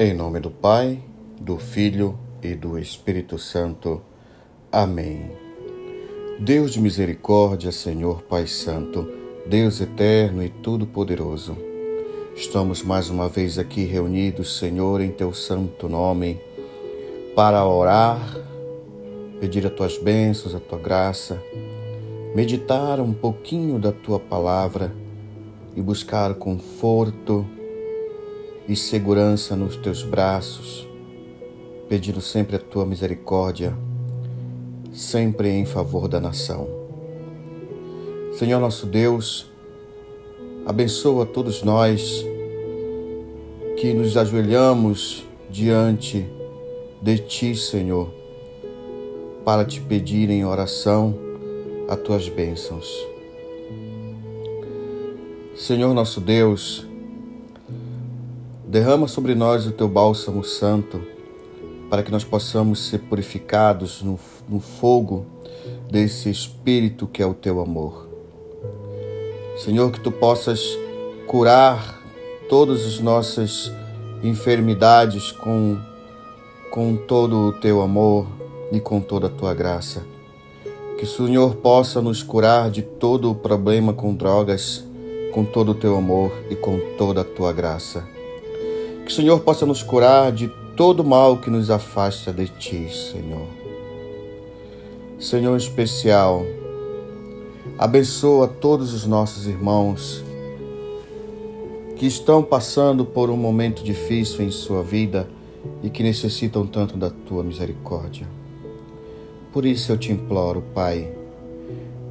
Em nome do Pai, do Filho e do Espírito Santo. Amém. Deus de misericórdia, Senhor Pai Santo, Deus eterno e todo-poderoso, estamos mais uma vez aqui reunidos, Senhor, em Teu santo nome, para orar, pedir as Tuas bênçãos, a Tua graça, meditar um pouquinho da Tua palavra e buscar conforto e segurança nos teus braços, pedindo sempre a tua misericórdia, sempre em favor da nação. Senhor nosso Deus, abençoa todos nós que nos ajoelhamos diante de ti, Senhor, para te pedir em oração as tuas bênçãos. Senhor nosso Deus, Derrama sobre nós o teu bálsamo santo, para que nós possamos ser purificados no, no fogo desse Espírito que é o teu amor. Senhor, que tu possas curar todas as nossas enfermidades com, com todo o teu amor e com toda a tua graça. Que o Senhor possa nos curar de todo o problema com drogas, com todo o teu amor e com toda a tua graça. Que o Senhor possa nos curar de todo mal que nos afasta de Ti, Senhor. Senhor especial, abençoa todos os nossos irmãos que estão passando por um momento difícil em sua vida e que necessitam tanto da tua misericórdia. Por isso eu te imploro, Pai,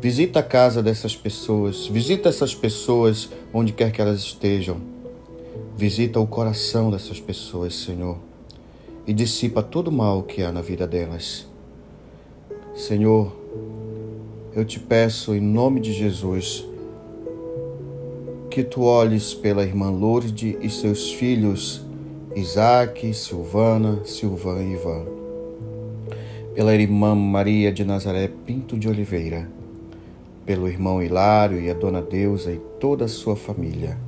visita a casa dessas pessoas, visita essas pessoas onde quer que elas estejam Visita o coração dessas pessoas, Senhor, e dissipa todo o mal que há na vida delas. Senhor, eu te peço em nome de Jesus que tu olhes pela irmã Lourdes e seus filhos Isaac, Silvana, Silvan e Ivan. Pela irmã Maria de Nazaré Pinto de Oliveira. Pelo irmão Hilário e a dona Deusa e toda a sua família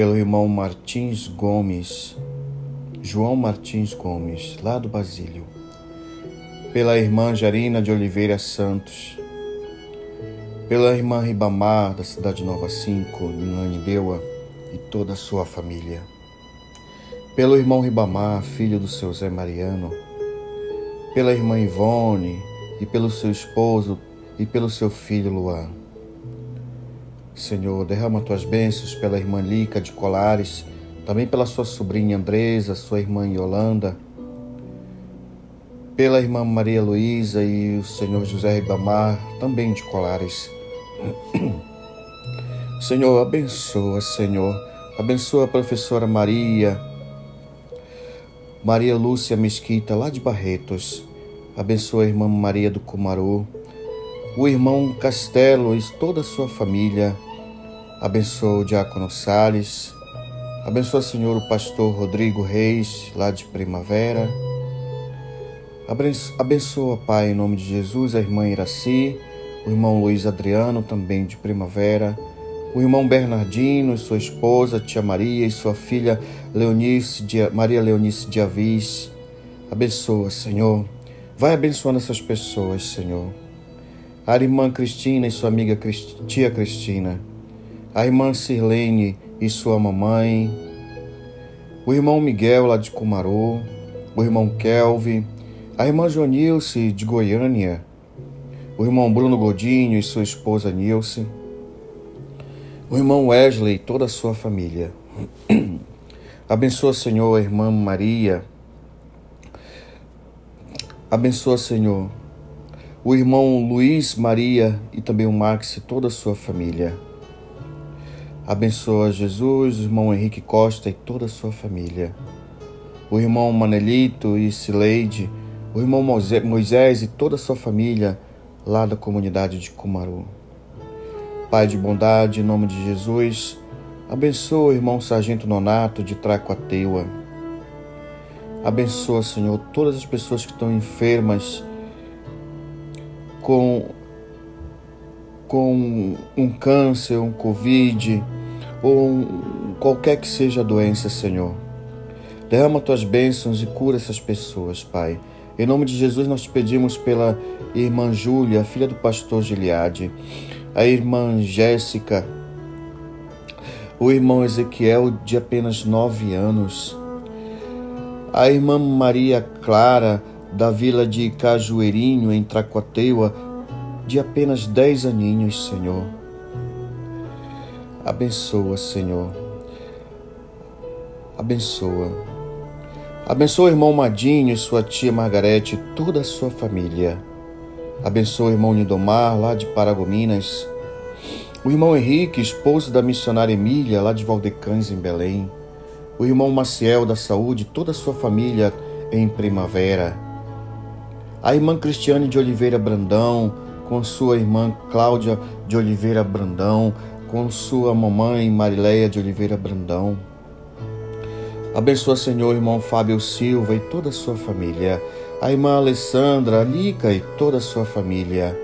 pelo irmão Martins Gomes, João Martins Gomes, lá do Basílio, pela irmã Jarina de Oliveira Santos, pela irmã Ribamar, da cidade Nova 5, em Anideua, e toda a sua família, pelo irmão Ribamar, filho do seu Zé Mariano, pela irmã Ivone e pelo seu esposo e pelo seu filho Luan Senhor, derrama tuas bênçãos pela irmã Lica de Colares, também pela sua sobrinha Andresa, sua irmã Yolanda, pela irmã Maria Luísa e o Senhor José Ribamar, também de Colares. Senhor, abençoa, Senhor. Abençoa a professora Maria, Maria Lúcia Mesquita, lá de Barretos. Abençoa a irmã Maria do Cumaru, o irmão Castelo e toda a sua família. Abençoa o diácono Sales. Abençoa, Senhor, o pastor Rodrigo Reis, lá de Primavera. Abençoa, Pai, em nome de Jesus, a irmã Iraci, o irmão Luiz Adriano, também de Primavera, o irmão Bernardino e sua esposa, tia Maria, e sua filha Leonice, Maria Leonice de Avis. Abençoa, Senhor. Vai abençoando essas pessoas, Senhor. A irmã Cristina e sua amiga tia Cristina a irmã Sirlene e sua mamãe, o irmão Miguel lá de Cumaru, o irmão Kelvin, a irmã Jonilce de Goiânia, o irmão Bruno Godinho e sua esposa Nilce, o irmão Wesley e toda a sua família. Abençoa, Senhor, a irmã Maria. Abençoa, Senhor, o irmão Luiz Maria e também o Max e toda a sua família. Abençoa Jesus, o irmão Henrique Costa e toda a sua família. O irmão Manelito e Sileide, o irmão Moisés e toda a sua família lá da comunidade de Cumaru. Pai de bondade, em nome de Jesus, abençoa o irmão Sargento Nonato de Tracoateua. Abençoa, Senhor, todas as pessoas que estão enfermas com, com um câncer, um Covid, ou qualquer que seja a doença, Senhor. Derrama tuas bênçãos e cura essas pessoas, Pai. Em nome de Jesus, nós te pedimos pela irmã Júlia, filha do pastor Gileade, a irmã Jéssica, o irmão Ezequiel, de apenas nove anos, a irmã Maria Clara, da vila de Cajueirinho, em Tracoateua, de apenas dez aninhos, Senhor. Abençoa, Senhor. Abençoa. Abençoa o irmão Madinho e sua tia Margarete e toda a sua família. Abençoa o irmão Lindomar, lá de Paragominas. O irmão Henrique, esposo da missionária Emília, lá de Valdecães, em Belém. O irmão Maciel da Saúde, toda a sua família em Primavera. A irmã Cristiane de Oliveira Brandão, com sua irmã Cláudia de Oliveira Brandão, com sua mamãe Marileia de Oliveira Brandão. Abençoa, Senhor, irmão Fábio Silva e toda a sua família, a irmã Alessandra, a e toda a sua família,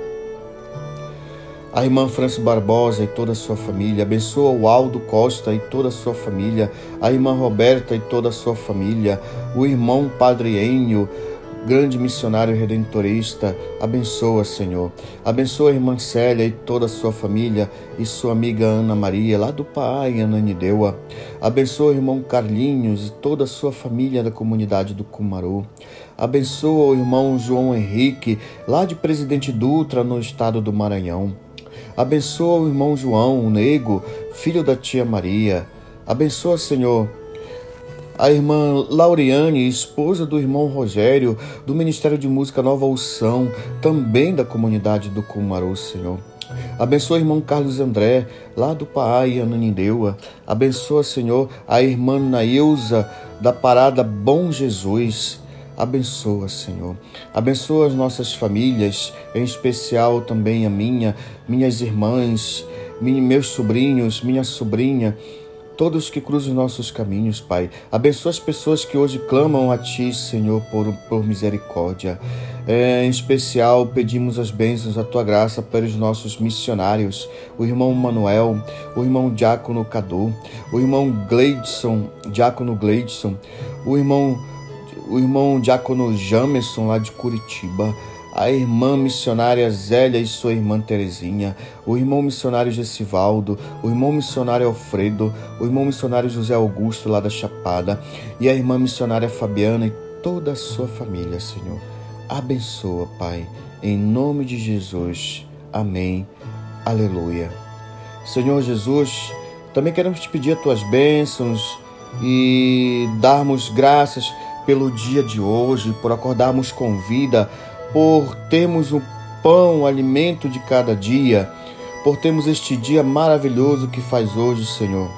a irmã Francis Barbosa e toda a sua família, abençoa o Aldo Costa e toda a sua família, a irmã Roberta e toda a sua família, o irmão Padre Enio, grande missionário redentorista, abençoa, Senhor. Abençoa a irmã Célia e toda a sua família e sua amiga Ana Maria, lá do Pai, Ananideua. Abençoa o irmão Carlinhos e toda a sua família da comunidade do Cumaru. Abençoa o irmão João Henrique, lá de Presidente Dutra, no estado do Maranhão. Abençoa o irmão João, o Nego, filho da tia Maria. Abençoa, Senhor, a irmã Lauriane, esposa do irmão Rogério, do Ministério de Música Nova Unção, também da comunidade do Cumaru, Senhor. Abençoa o irmão Carlos André, lá do Pai, Ananindeua. Abençoa, Senhor, a irmã Nailza, da Parada Bom Jesus. Abençoa, Senhor. Abençoa as nossas famílias, em especial também a minha, minhas irmãs, meus sobrinhos, minha sobrinha todos que cruzam nossos caminhos, Pai. Abençoa as pessoas que hoje clamam a Ti, Senhor, por, por misericórdia. É, em especial, pedimos as bênçãos da Tua graça para os nossos missionários, o irmão Manuel, o irmão Diácono Cadu, o irmão Gleidson, Diácono Gleidson, o irmão, o irmão Diácono Jamerson, lá de Curitiba, a irmã missionária Zélia e sua irmã Terezinha, o irmão missionário Gessivaldo, o irmão missionário Alfredo, o irmão missionário José Augusto lá da Chapada e a irmã missionária Fabiana e toda a sua família, Senhor. Abençoa, Pai, em nome de Jesus. Amém. Aleluia. Senhor Jesus, também queremos te pedir as tuas bênçãos e darmos graças pelo dia de hoje, por acordarmos com vida, por termos o pão, o alimento de cada dia, por termos este dia maravilhoso que faz hoje, Senhor.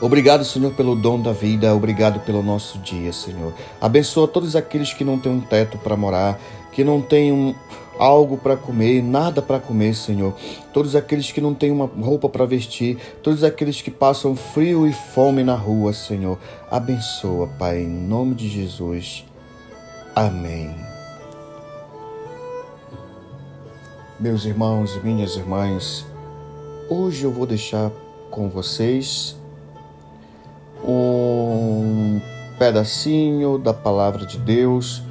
Obrigado, Senhor, pelo dom da vida, obrigado pelo nosso dia, Senhor. Abençoa todos aqueles que não têm um teto para morar, que não têm um, algo para comer, nada para comer, Senhor. Todos aqueles que não têm uma roupa para vestir, todos aqueles que passam frio e fome na rua, Senhor. Abençoa, Pai, em nome de Jesus. Amém. Meus irmãos e minhas irmãs, hoje eu vou deixar com vocês um pedacinho da palavra de Deus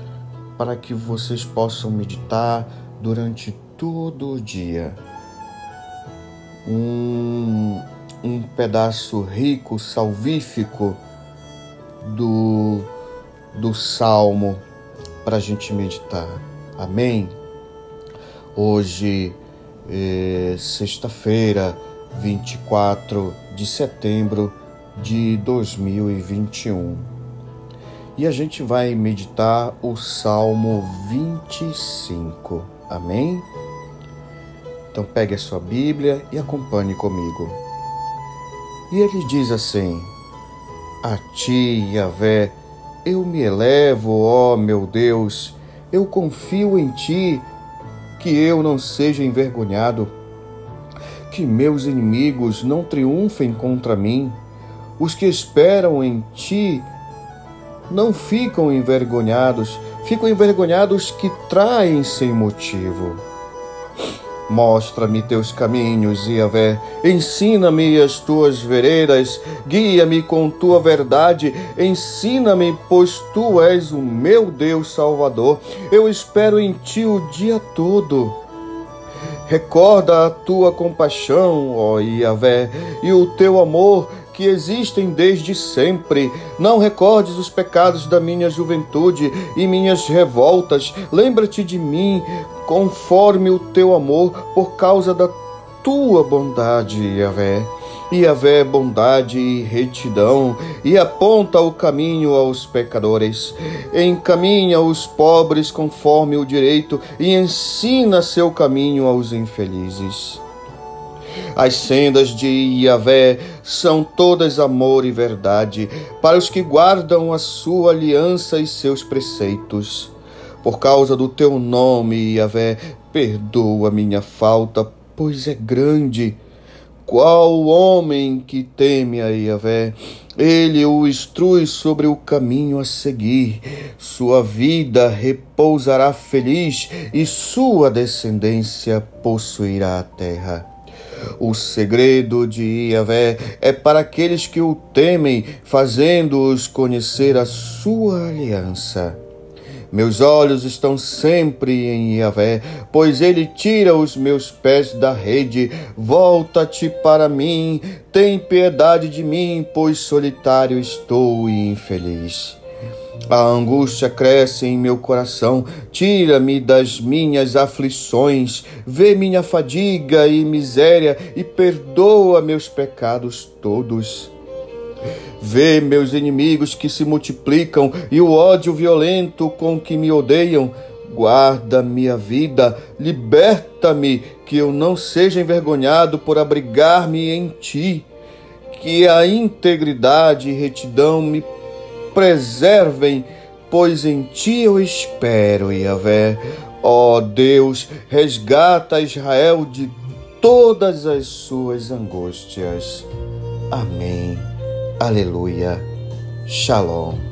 para que vocês possam meditar durante todo o dia. Um, um pedaço rico, salvífico do, do Salmo para a gente meditar. Amém? Hoje, é sexta-feira, 24 de setembro de 2021. E a gente vai meditar o Salmo 25. Amém? Então pegue a sua Bíblia e acompanhe comigo. E ele diz assim: A ti, Yahvé, eu me elevo, ó meu Deus, eu confio em ti que eu não seja envergonhado, que meus inimigos não triunfem contra mim. Os que esperam em ti não ficam envergonhados, ficam envergonhados que traem sem motivo. Mostra-me teus caminhos, Yahvé. Ensina-me as tuas veredas. Guia-me com tua verdade. Ensina-me, pois tu és o meu Deus Salvador. Eu espero em ti o dia todo. Recorda a tua compaixão, ó Yahvé, e o teu amor que existem desde sempre. Não recordes os pecados da minha juventude e minhas revoltas. Lembra-te de mim, conforme o teu amor, por causa da tua bondade, Yahvé. Yahvé bondade e retidão, e aponta o caminho aos pecadores. Encaminha os pobres conforme o direito, e ensina seu caminho aos infelizes. As sendas de Yahvé são todas amor e verdade para os que guardam a sua aliança e seus preceitos. Por causa do teu nome, Yahvé, perdoa minha falta, pois é grande. Qual homem que teme a Yahvé? Ele o instrui sobre o caminho a seguir. Sua vida repousará feliz e sua descendência possuirá a terra. O segredo de Yahvé é para aqueles que o temem, fazendo-os conhecer a sua aliança. Meus olhos estão sempre em Yahvé, pois ele tira os meus pés da rede. Volta-te para mim, tem piedade de mim, pois solitário estou e infeliz. A angústia cresce em meu coração, tira-me das minhas aflições, vê minha fadiga e miséria e perdoa meus pecados todos. Vê meus inimigos que se multiplicam e o ódio violento com que me odeiam. Guarda minha vida, liberta-me, que eu não seja envergonhado por abrigar-me em ti. Que a integridade e retidão me preservem, pois em ti eu espero, Yahvé. Ó oh Deus, resgata Israel de todas as suas angústias. Amém. Aleluia. Shalom.